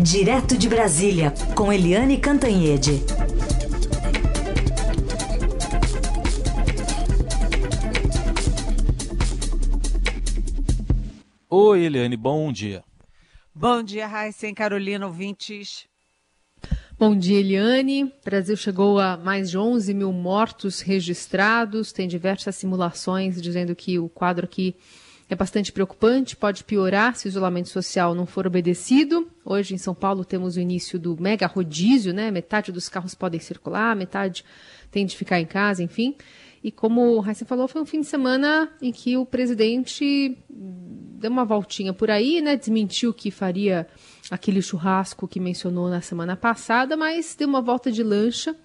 Direto de Brasília, com Eliane Cantanhede. Oi, Eliane, bom dia. Bom dia, Raíssa Carolina, ouvintes. Bom dia, Eliane. O Brasil chegou a mais de 11 mil mortos registrados. Tem diversas simulações dizendo que o quadro aqui é bastante preocupante, pode piorar se o isolamento social não for obedecido. Hoje em São Paulo temos o início do mega rodízio, né? Metade dos carros podem circular, metade tem de ficar em casa, enfim. E como o Raíssa falou, foi um fim de semana em que o presidente deu uma voltinha por aí, né? Desmentiu que faria aquele churrasco que mencionou na semana passada, mas deu uma volta de lancha.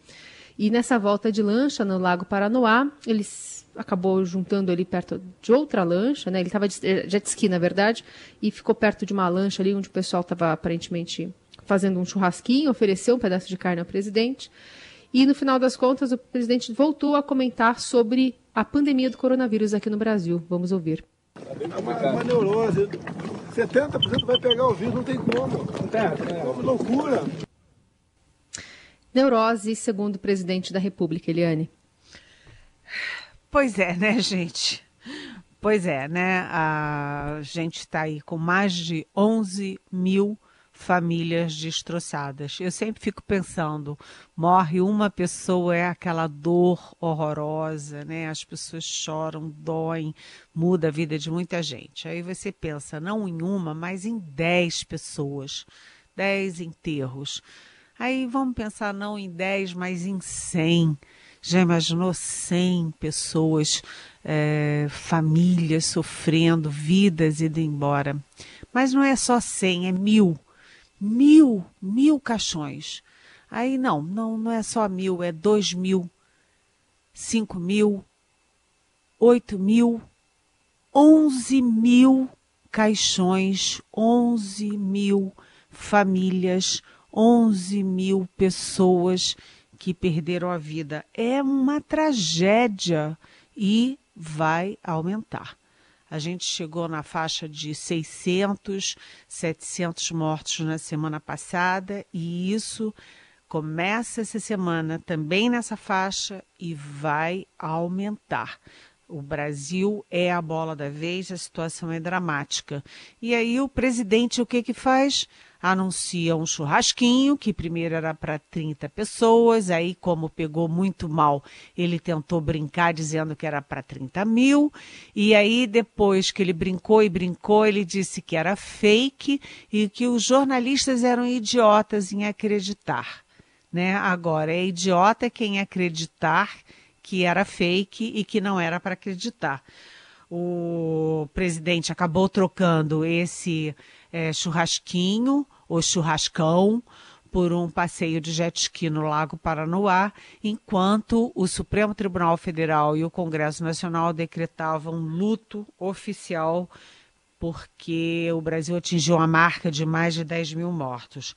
E nessa volta de lancha no Lago Paranoá, eles acabou juntando ali perto de outra lancha, né? Ele estava de eh, jet ski, na verdade, e ficou perto de uma lancha ali onde o pessoal estava aparentemente fazendo um churrasquinho, ofereceu um pedaço de carne ao presidente. E no final das contas, o presidente voltou a comentar sobre a pandemia do coronavírus aqui no Brasil. Vamos ouvir. É uma, uma neurose. 70% vai pegar o vírus, não tem como. Não tem, é uma loucura. Neurose, segundo o presidente da República, Eliane. Pois é, né, gente? Pois é, né? A gente está aí com mais de 11 mil famílias destroçadas. Eu sempre fico pensando, morre uma pessoa, é aquela dor horrorosa, né? As pessoas choram, doem, muda a vida de muita gente. Aí você pensa, não em uma, mas em dez pessoas, dez enterros. Aí vamos pensar não em dez, mas em cem. Já imaginou 100 pessoas, é, famílias sofrendo, vidas indo embora? Mas não é só 100, é mil. Mil, mil caixões. Aí não, não, não é só mil, é dois mil, cinco mil, oito mil, onze mil caixões, onze mil famílias, onze mil pessoas que perderam a vida. É uma tragédia e vai aumentar. A gente chegou na faixa de 600, 700 mortos na semana passada e isso começa essa semana também nessa faixa e vai aumentar. O Brasil é a bola da vez, a situação é dramática. E aí o presidente o que que faz? Anuncia um churrasquinho, que primeiro era para 30 pessoas, aí, como pegou muito mal, ele tentou brincar dizendo que era para 30 mil, e aí, depois que ele brincou e brincou, ele disse que era fake e que os jornalistas eram idiotas em acreditar. Né? Agora, é idiota quem acreditar que era fake e que não era para acreditar. O presidente acabou trocando esse é, churrasquinho o churrascão por um passeio de jet ski no Lago Paranoá, enquanto o Supremo Tribunal Federal e o Congresso Nacional decretavam luto oficial porque o Brasil atingiu a marca de mais de 10 mil mortos.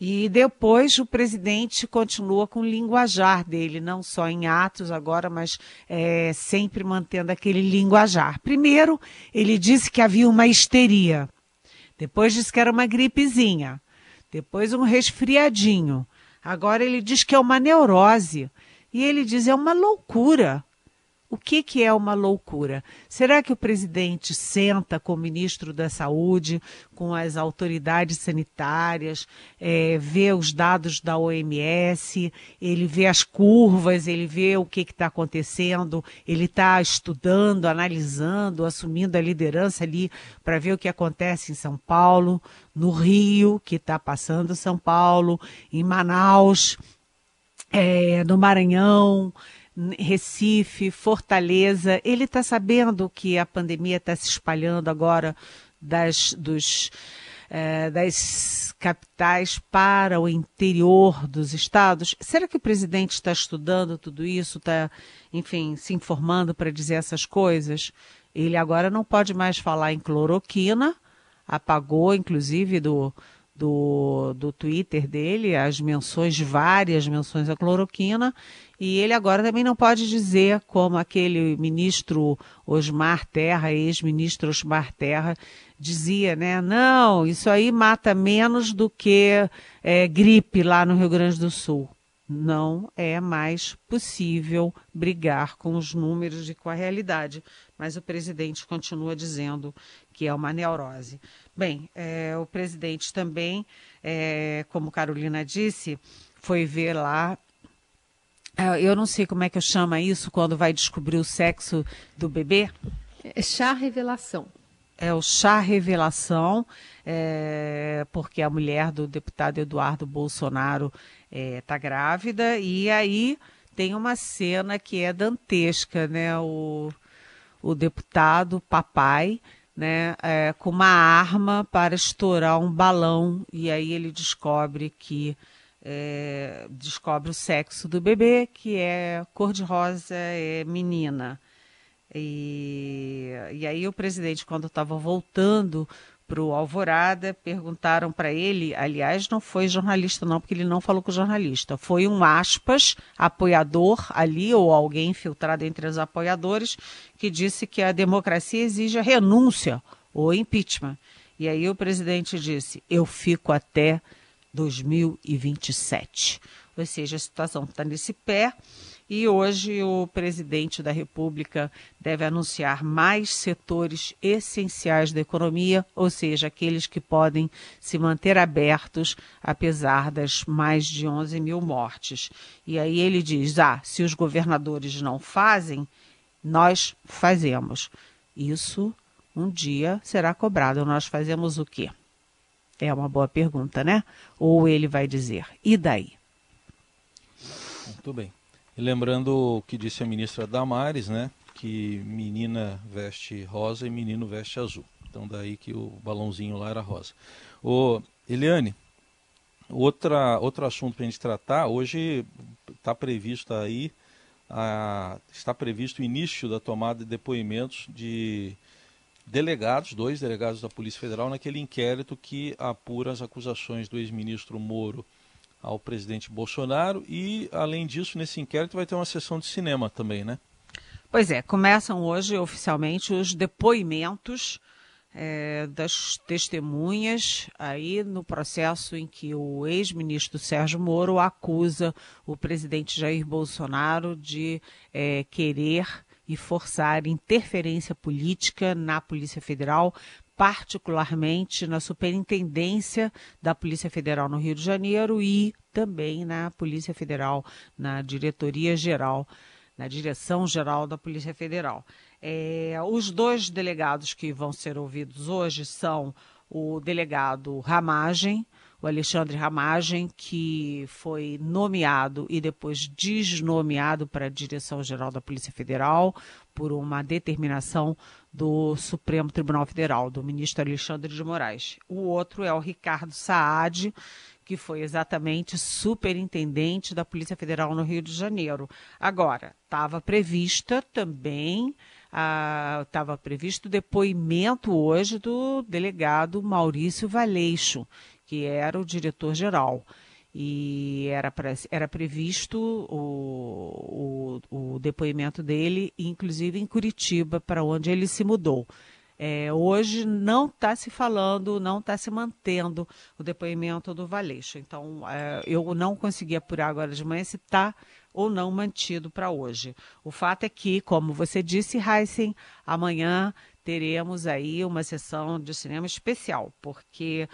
E depois o presidente continua com o linguajar dele, não só em atos agora, mas é, sempre mantendo aquele linguajar. Primeiro, ele disse que havia uma histeria. Depois disse que era uma gripezinha. Depois um resfriadinho. Agora ele diz que é uma neurose. E ele diz é uma loucura. O que, que é uma loucura? Será que o presidente senta com o ministro da Saúde, com as autoridades sanitárias, é, vê os dados da OMS, ele vê as curvas, ele vê o que está acontecendo, ele está estudando, analisando, assumindo a liderança ali para ver o que acontece em São Paulo, no Rio, que está passando São Paulo, em Manaus, é, no Maranhão. Recife, Fortaleza, ele está sabendo que a pandemia está se espalhando agora das, dos, eh, das capitais para o interior dos estados? Será que o presidente está estudando tudo isso, está, enfim, se informando para dizer essas coisas? Ele agora não pode mais falar em cloroquina, apagou, inclusive, do, do, do Twitter dele as menções, várias menções à cloroquina, e ele agora também não pode dizer, como aquele ministro Osmar Terra, ex-ministro Osmar Terra, dizia, né? Não, isso aí mata menos do que é, gripe lá no Rio Grande do Sul. Não é mais possível brigar com os números e com a realidade. Mas o presidente continua dizendo que é uma neurose. Bem, é, o presidente também, é, como Carolina disse, foi ver lá eu não sei como é que chama isso quando vai descobrir o sexo do bebê. É chá revelação. É o chá revelação, é, porque a mulher do deputado Eduardo Bolsonaro está é, grávida, e aí tem uma cena que é dantesca, né? O, o deputado papai né, é, com uma arma para estourar um balão e aí ele descobre que é, descobre o sexo do bebê, que é cor-de-rosa, é menina. E, e aí o presidente, quando estava voltando para o Alvorada, perguntaram para ele, aliás, não foi jornalista não, porque ele não falou com jornalista, foi um aspas, apoiador ali, ou alguém infiltrado entre os apoiadores, que disse que a democracia exige a renúncia ou impeachment. E aí o presidente disse, eu fico até 2027. Ou seja, a situação está nesse pé e hoje o presidente da República deve anunciar mais setores essenciais da economia, ou seja, aqueles que podem se manter abertos apesar das mais de 11 mil mortes. E aí ele diz: ah, se os governadores não fazem, nós fazemos. Isso um dia será cobrado. Nós fazemos o quê? É uma boa pergunta, né? Ou ele vai dizer: e daí? Muito bem. E lembrando o que disse a ministra Damares, né? Que menina veste rosa e menino veste azul. Então daí que o balãozinho lá era rosa. O Eliane, outra, outro assunto para a gente tratar, hoje está previsto aí, a, está previsto o início da tomada de depoimentos de delegados, dois delegados da Polícia Federal, naquele inquérito que apura as acusações do ex-ministro Moro ao presidente Bolsonaro e, além disso, nesse inquérito vai ter uma sessão de cinema também, né? Pois é, começam hoje oficialmente os depoimentos é, das testemunhas aí no processo em que o ex-ministro Sérgio Moro acusa o presidente Jair Bolsonaro de é, querer e forçar interferência política na Polícia Federal particularmente na Superintendência da Polícia Federal no Rio de Janeiro e também na Polícia Federal, na Diretoria Geral, na Direção Geral da Polícia Federal. É, os dois delegados que vão ser ouvidos hoje são o delegado Ramagem, o Alexandre Ramagem, que foi nomeado e depois desnomeado para a Direção-Geral da Polícia Federal por uma determinação do Supremo Tribunal Federal, do ministro Alexandre de Moraes. O outro é o Ricardo Saad, que foi exatamente superintendente da Polícia Federal no Rio de Janeiro. Agora, estava prevista também estava ah, previsto o depoimento hoje do delegado Maurício Valeixo, que era o diretor-geral. E era, era previsto o, o, o depoimento dele, inclusive em Curitiba, para onde ele se mudou. É, hoje não está se falando, não está se mantendo o depoimento do Valeixo. Então, é, eu não consegui apurar agora de manhã se está ou não mantido para hoje. O fato é que, como você disse, Heisen, amanhã teremos aí uma sessão de cinema especial, porque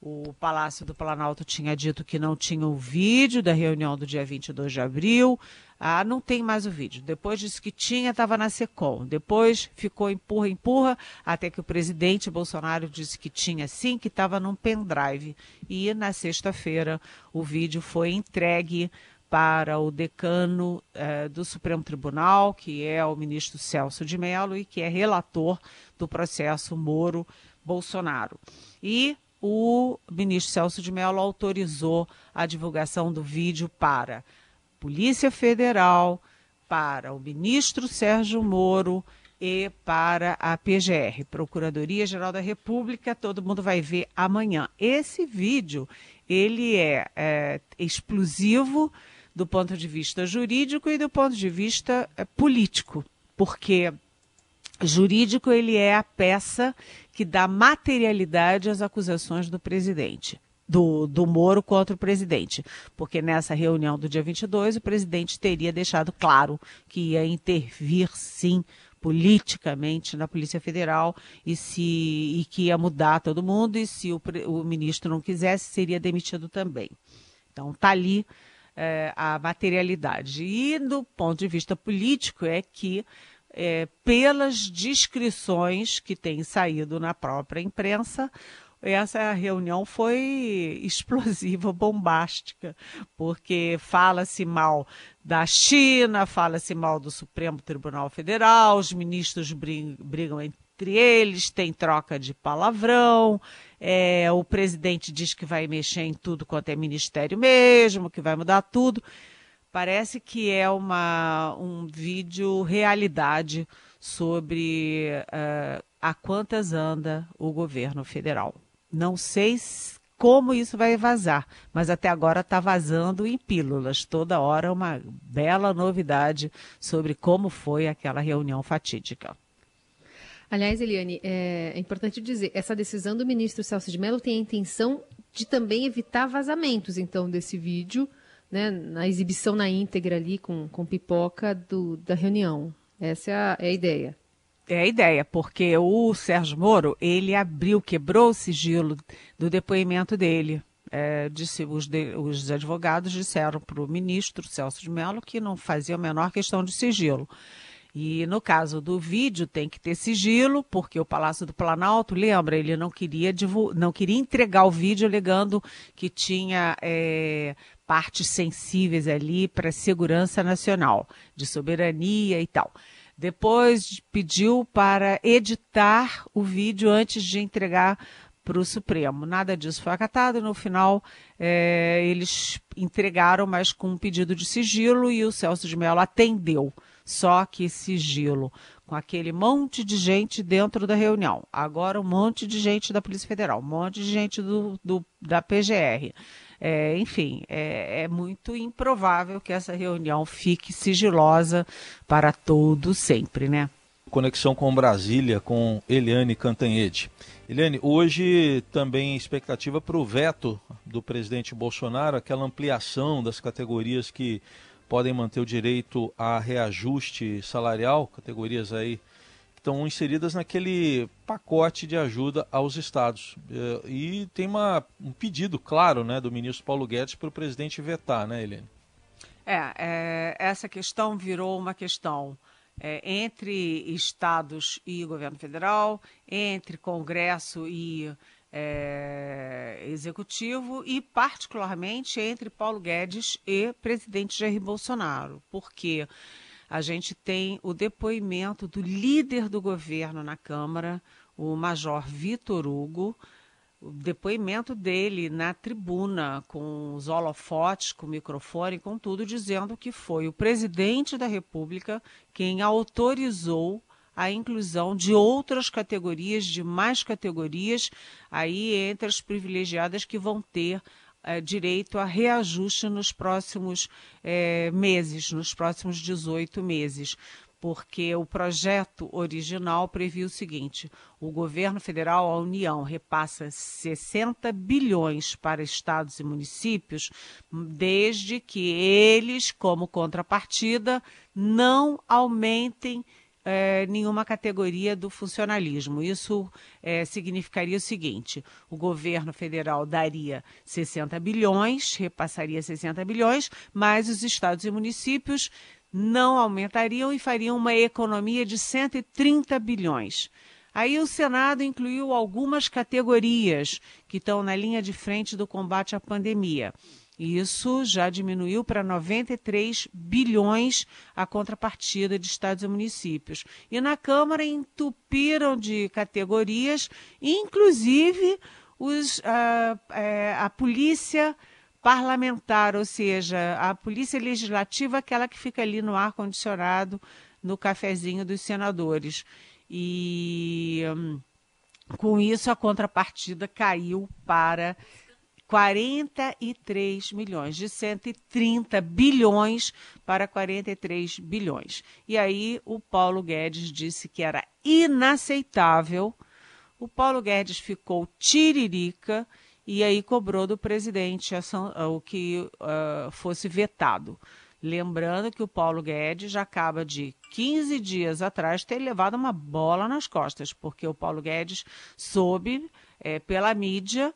o Palácio do Planalto tinha dito que não tinha o vídeo da reunião do dia 22 de abril. Ah, não tem mais o vídeo. Depois disse que tinha, estava na SECOM. Depois ficou empurra, empurra, até que o presidente Bolsonaro disse que tinha sim, que estava num pendrive. E na sexta-feira o vídeo foi entregue para o decano eh, do Supremo Tribunal, que é o ministro Celso de Mello e que é relator do processo Moro-Bolsonaro. E o ministro Celso de Mello autorizou a divulgação do vídeo para Polícia Federal, para o ministro Sérgio Moro e para a PGR, Procuradoria Geral da República. Todo mundo vai ver amanhã. Esse vídeo ele é, é explosivo do ponto de vista jurídico e do ponto de vista é, político, porque jurídico ele é a peça que dá materialidade às acusações do presidente. Do, do Moro contra o presidente, porque nessa reunião do dia 22 o presidente teria deixado claro que ia intervir sim politicamente na Polícia Federal e se e que ia mudar todo mundo e se o, o ministro não quisesse seria demitido também. Então tá ali é, a materialidade. E do ponto de vista político é que é, pelas descrições que têm saído na própria imprensa, essa reunião foi explosiva, bombástica, porque fala-se mal da China, fala-se mal do Supremo Tribunal Federal, os ministros brigam entre eles, tem troca de palavrão, é, o presidente diz que vai mexer em tudo quanto é ministério mesmo, que vai mudar tudo. Parece que é uma, um vídeo realidade sobre uh, a quantas anda o governo federal. Não sei como isso vai vazar, mas até agora está vazando em pílulas. Toda hora uma bela novidade sobre como foi aquela reunião fatídica. Aliás, Eliane, é, é importante dizer, essa decisão do ministro Celso de Mello tem a intenção de também evitar vazamentos, então, desse vídeo, né, na exibição na íntegra ali com, com pipoca do, da reunião. Essa é a, é a ideia. É a ideia, porque o Sérgio Moro, ele abriu, quebrou o sigilo do depoimento dele. É, disse, os, de, os advogados disseram para o ministro Celso de Mello que não fazia a menor questão de sigilo. E no caso do vídeo tem que ter sigilo, porque o Palácio do Planalto, lembra, ele não queria, não queria entregar o vídeo alegando que tinha é, partes sensíveis ali para segurança nacional, de soberania e tal. Depois pediu para editar o vídeo antes de entregar para o Supremo. Nada disso foi acatado. No final, é, eles entregaram, mas com um pedido de sigilo e o Celso de Mello atendeu. Só que sigilo, com aquele monte de gente dentro da reunião. Agora um monte de gente da Polícia Federal, um monte de gente do, do da PGR. É, enfim, é, é, muito improvável que essa reunião fique sigilosa para todo sempre, né? Conexão com Brasília, com Eliane Cantanhede. Eliane, hoje também expectativa para o veto do presidente Bolsonaro, aquela ampliação das categorias que podem manter o direito a reajuste salarial, categorias aí estão inseridas naquele pacote de ajuda aos estados. Eh, e tem uma, um pedido claro né, do ministro Paulo Guedes para o presidente vetar, né, Helene? É, é, essa questão virou uma questão é, entre estados e governo federal, entre Congresso e é, executivo e, particularmente, entre Paulo Guedes e presidente Jair Bolsonaro. Porque a gente tem o depoimento do líder do governo na Câmara, o Major Vitor Hugo, o depoimento dele na tribuna, com os holofotes, com o microfone, com tudo, dizendo que foi o presidente da República quem autorizou a inclusão de outras categorias, de mais categorias, aí entre as privilegiadas que vão ter é, direito a reajuste nos próximos é, meses, nos próximos 18 meses. Porque o projeto original previa o seguinte: o governo federal, a União, repassa 60 bilhões para estados e municípios, desde que eles, como contrapartida, não aumentem é, nenhuma categoria do funcionalismo. Isso é, significaria o seguinte: o governo federal daria 60 bilhões, repassaria 60 bilhões, mas os estados e municípios não aumentariam e fariam uma economia de 130 bilhões. Aí o Senado incluiu algumas categorias que estão na linha de frente do combate à pandemia. Isso já diminuiu para 93 bilhões a contrapartida de estados e municípios. E na Câmara entupiram de categorias, inclusive os, a, a, a polícia parlamentar, ou seja, a polícia legislativa, aquela que fica ali no ar-condicionado no cafezinho dos senadores. E hum, com isso a contrapartida caiu para 43 milhões, de 130 bilhões para 43 bilhões. E aí o Paulo Guedes disse que era inaceitável. O Paulo Guedes ficou tiririca e aí cobrou do presidente o que uh, fosse vetado. Lembrando que o Paulo Guedes já acaba de 15 dias atrás ter levado uma bola nas costas, porque o Paulo Guedes soube é, pela mídia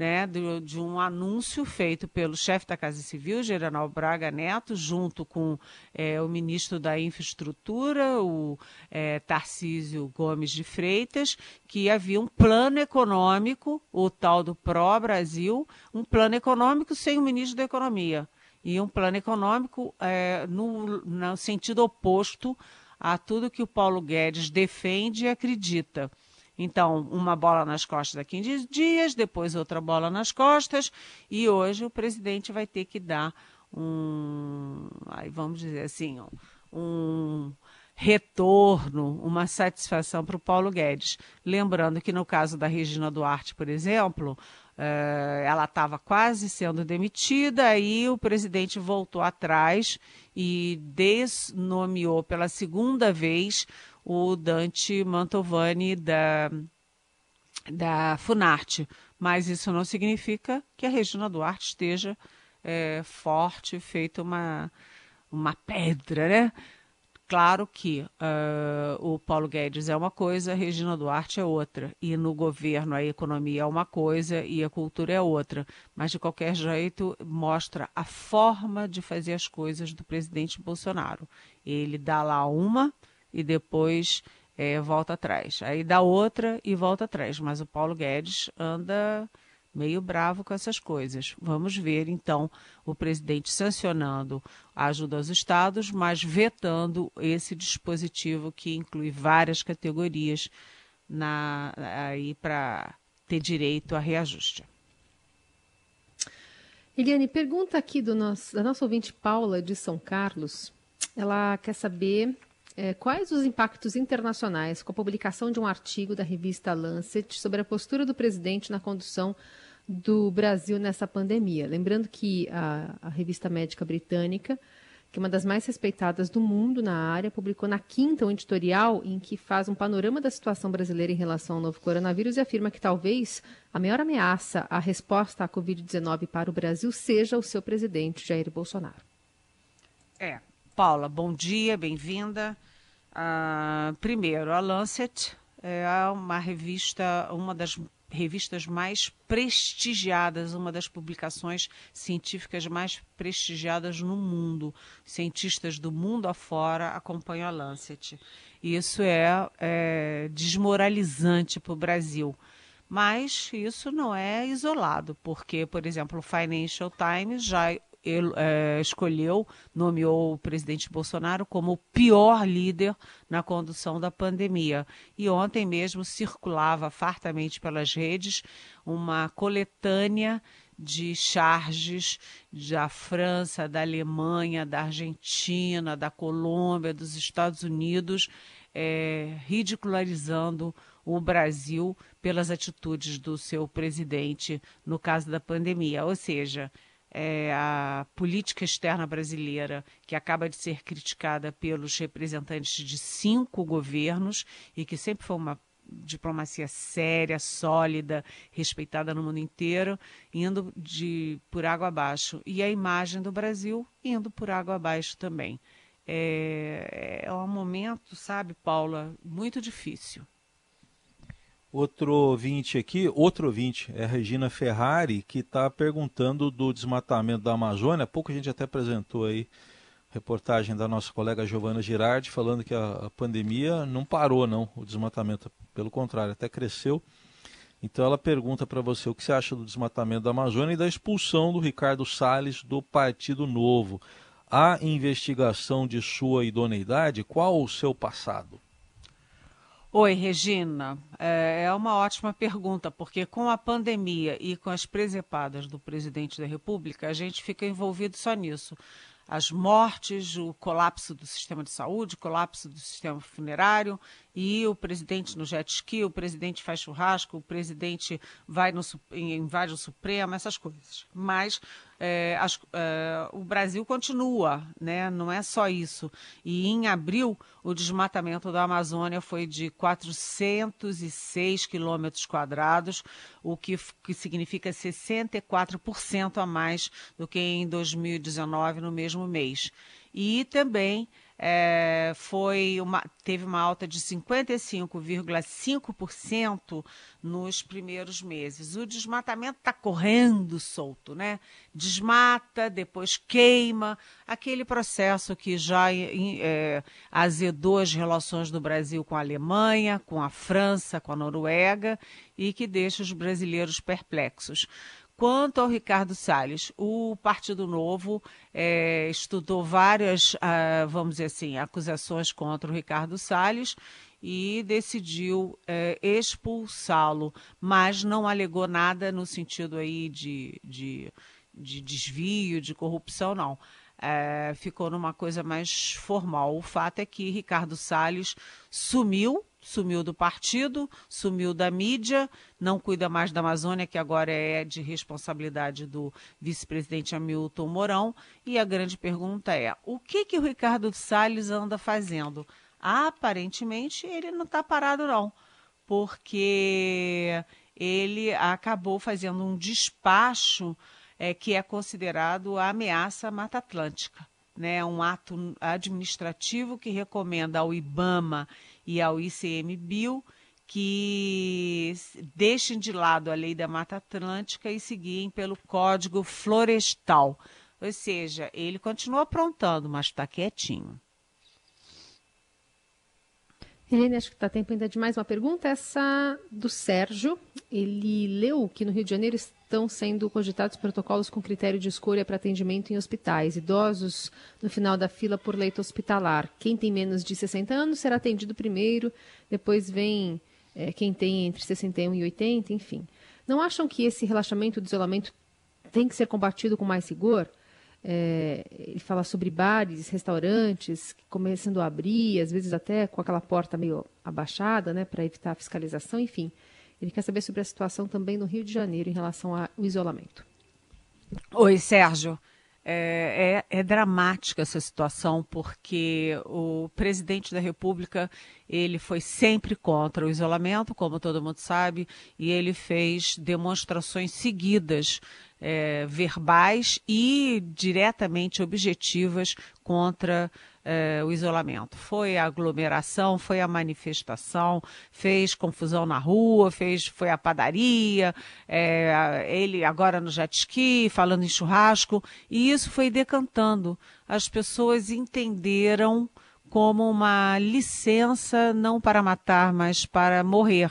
né, de, de, um anúncio feito pelo chefe da Casa Civil, General Braga Neto, junto com é, o ministro da Infraestrutura, o é, Tarcísio Gomes de Freitas, que havia um plano econômico, o tal do Pró-Brasil, um plano econômico sem o ministro da Economia. E um plano econômico é, no, no sentido oposto a tudo que o Paulo Guedes defende e acredita. Então, uma bola nas costas daqui 15 dias, depois outra bola nas costas, e hoje o presidente vai ter que dar um, aí vamos dizer assim, um retorno, uma satisfação para o Paulo Guedes. Lembrando que no caso da Regina Duarte, por exemplo, eh, ela estava quase sendo demitida, aí o presidente voltou atrás e desnomeou pela segunda vez o Dante Mantovani da, da Funarte. Mas isso não significa que a Regina Duarte esteja é, forte, feita uma, uma pedra, né? Claro que uh, o Paulo Guedes é uma coisa, a Regina Duarte é outra. E no governo a economia é uma coisa e a cultura é outra. Mas, de qualquer jeito, mostra a forma de fazer as coisas do presidente Bolsonaro. Ele dá lá uma, e depois é, volta atrás. Aí dá outra e volta atrás. Mas o Paulo Guedes anda meio bravo com essas coisas. Vamos ver, então, o presidente sancionando a ajuda aos estados, mas vetando esse dispositivo que inclui várias categorias na, aí para ter direito a reajuste. Eliane, pergunta aqui do nosso, da nossa ouvinte Paula de São Carlos. Ela quer saber é, quais os impactos internacionais com a publicação de um artigo da revista Lancet sobre a postura do presidente na condução do Brasil nessa pandemia? Lembrando que a, a revista médica britânica, que é uma das mais respeitadas do mundo na área, publicou na quinta um editorial em que faz um panorama da situação brasileira em relação ao novo coronavírus e afirma que talvez a maior ameaça à resposta à Covid-19 para o Brasil seja o seu presidente, Jair Bolsonaro. É. Paula, bom dia, bem-vinda. Uh, primeiro, a Lancet é uma revista, uma das revistas mais prestigiadas, uma das publicações científicas mais prestigiadas no mundo. Cientistas do mundo afora acompanham a Lancet. Isso é, é desmoralizante para o Brasil. Mas isso não é isolado, porque, por exemplo, o Financial Times já ele, é, escolheu, nomeou o presidente Bolsonaro como o pior líder na condução da pandemia. E ontem mesmo circulava fartamente pelas redes uma coletânea de charges da França, da Alemanha, da Argentina, da Colômbia, dos Estados Unidos, é, ridicularizando o Brasil pelas atitudes do seu presidente no caso da pandemia. Ou seja, é, a política externa brasileira, que acaba de ser criticada pelos representantes de cinco governos e que sempre foi uma diplomacia séria, sólida, respeitada no mundo inteiro, indo de por água abaixo. E a imagem do Brasil indo por água abaixo também. É, é um momento, sabe, Paula, muito difícil. Outro ouvinte aqui, outro ouvinte, é a Regina Ferrari, que está perguntando do desmatamento da Amazônia. Pouco a gente até apresentou aí reportagem da nossa colega Giovana Girardi, falando que a, a pandemia não parou, não, o desmatamento, pelo contrário, até cresceu. Então ela pergunta para você o que você acha do desmatamento da Amazônia e da expulsão do Ricardo Salles do Partido Novo. Há investigação de sua idoneidade? Qual o seu passado? Oi, Regina. É, é uma ótima pergunta, porque com a pandemia e com as presepadas do presidente da República, a gente fica envolvido só nisso. as mortes, o colapso do sistema de saúde, o colapso do sistema funerário, e o presidente no jet ski, o presidente faz churrasco, o presidente vai no, invade o Supremo, essas coisas. Mas é, as, é, o Brasil continua, né? não é só isso. E em abril, o desmatamento da Amazônia foi de 406 quilômetros quadrados, o que, que significa 64% a mais do que em 2019, no mesmo mês. E também é, foi uma, teve uma alta de 55,5% nos primeiros meses. O desmatamento está correndo solto, né? Desmata, depois queima, aquele processo que já é, azedou as relações do Brasil com a Alemanha, com a França, com a Noruega e que deixa os brasileiros perplexos. Quanto ao Ricardo Salles, o Partido Novo é, estudou várias, ah, vamos dizer assim, acusações contra o Ricardo Salles e decidiu é, expulsá-lo, mas não alegou nada no sentido aí de, de, de desvio, de corrupção, não. É, ficou numa coisa mais formal. O fato é que Ricardo Salles sumiu sumiu do partido, sumiu da mídia, não cuida mais da Amazônia, que agora é de responsabilidade do vice-presidente Hamilton Mourão. E a grande pergunta é: o que, que o Ricardo Salles anda fazendo? Aparentemente, ele não está parado, não, porque ele acabou fazendo um despacho é, que é considerado a ameaça à Mata Atlântica. Né, um ato administrativo que recomenda ao IBAMA e ao ICMBio que deixem de lado a lei da Mata Atlântica e seguirem pelo Código Florestal. Ou seja, ele continua aprontando, mas está quietinho. Helene, acho que está tempo ainda de mais uma pergunta. Essa do Sérgio. Ele leu que no Rio de Janeiro estão sendo cogitados protocolos com critério de escolha para atendimento em hospitais. Idosos no final da fila por leito hospitalar. Quem tem menos de 60 anos será atendido primeiro, depois vem é, quem tem entre 61 e 80, enfim. Não acham que esse relaxamento do isolamento tem que ser combatido com mais rigor? É, ele fala sobre bares, restaurantes começando a abrir, às vezes até com aquela porta meio abaixada, né, para evitar a fiscalização, enfim. Ele quer saber sobre a situação também no Rio de Janeiro em relação ao isolamento. Oi, Sérgio. É, é, é, dramática essa situação porque o presidente da República ele foi sempre contra o isolamento, como todo mundo sabe, e ele fez demonstrações seguidas é, verbais e diretamente objetivas contra é, o isolamento. Foi a aglomeração, foi a manifestação, fez confusão na rua, fez, foi a padaria, é, ele agora no jet ski, falando em churrasco, e isso foi decantando. As pessoas entenderam como uma licença não para matar, mas para morrer,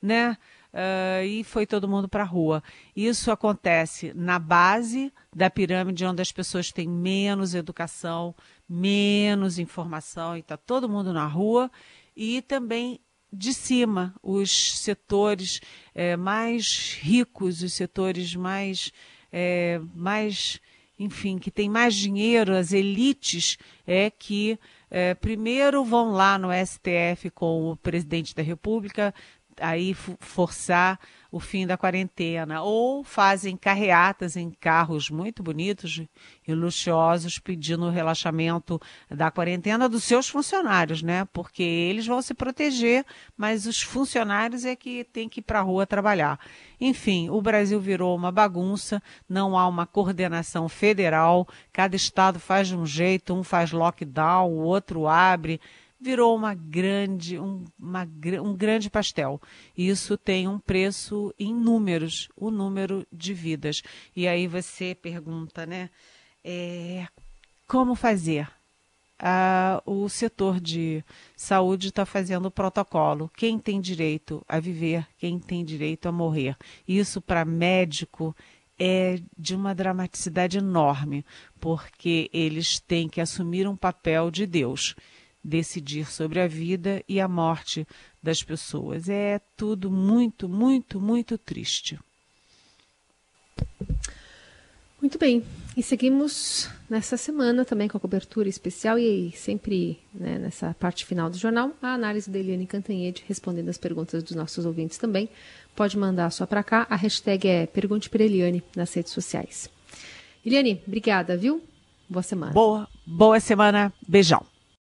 né? Uh, e foi todo mundo para a rua. Isso acontece na base da pirâmide, onde as pessoas têm menos educação, menos informação, e está todo mundo na rua, e também de cima, os setores é, mais ricos, os setores mais, é, mais, enfim, que têm mais dinheiro, as elites, é que é, primeiro vão lá no STF com o presidente da República, aí forçar o fim da quarentena, ou fazem carreatas em carros muito bonitos e luxuosos pedindo o relaxamento da quarentena dos seus funcionários, né? Porque eles vão se proteger, mas os funcionários é que tem que ir para a rua trabalhar. Enfim, o Brasil virou uma bagunça, não há uma coordenação federal, cada estado faz de um jeito, um faz lockdown, o outro abre virou uma grande, um, uma, um grande pastel. Isso tem um preço em números, o número de vidas. E aí você pergunta, né? É, como fazer? Ah, o setor de saúde está fazendo o protocolo. Quem tem direito a viver, quem tem direito a morrer. Isso para médico é de uma dramaticidade enorme, porque eles têm que assumir um papel de Deus decidir sobre a vida e a morte das pessoas. É tudo muito, muito, muito triste. Muito bem. E seguimos nessa semana também com a cobertura especial e sempre né, nessa parte final do jornal, a análise da Eliane Cantanhede respondendo as perguntas dos nossos ouvintes também. Pode mandar só para cá, a hashtag é Pergunte para Eliane nas redes sociais. Eliane, obrigada, viu? Boa semana. Boa, boa semana. Beijão.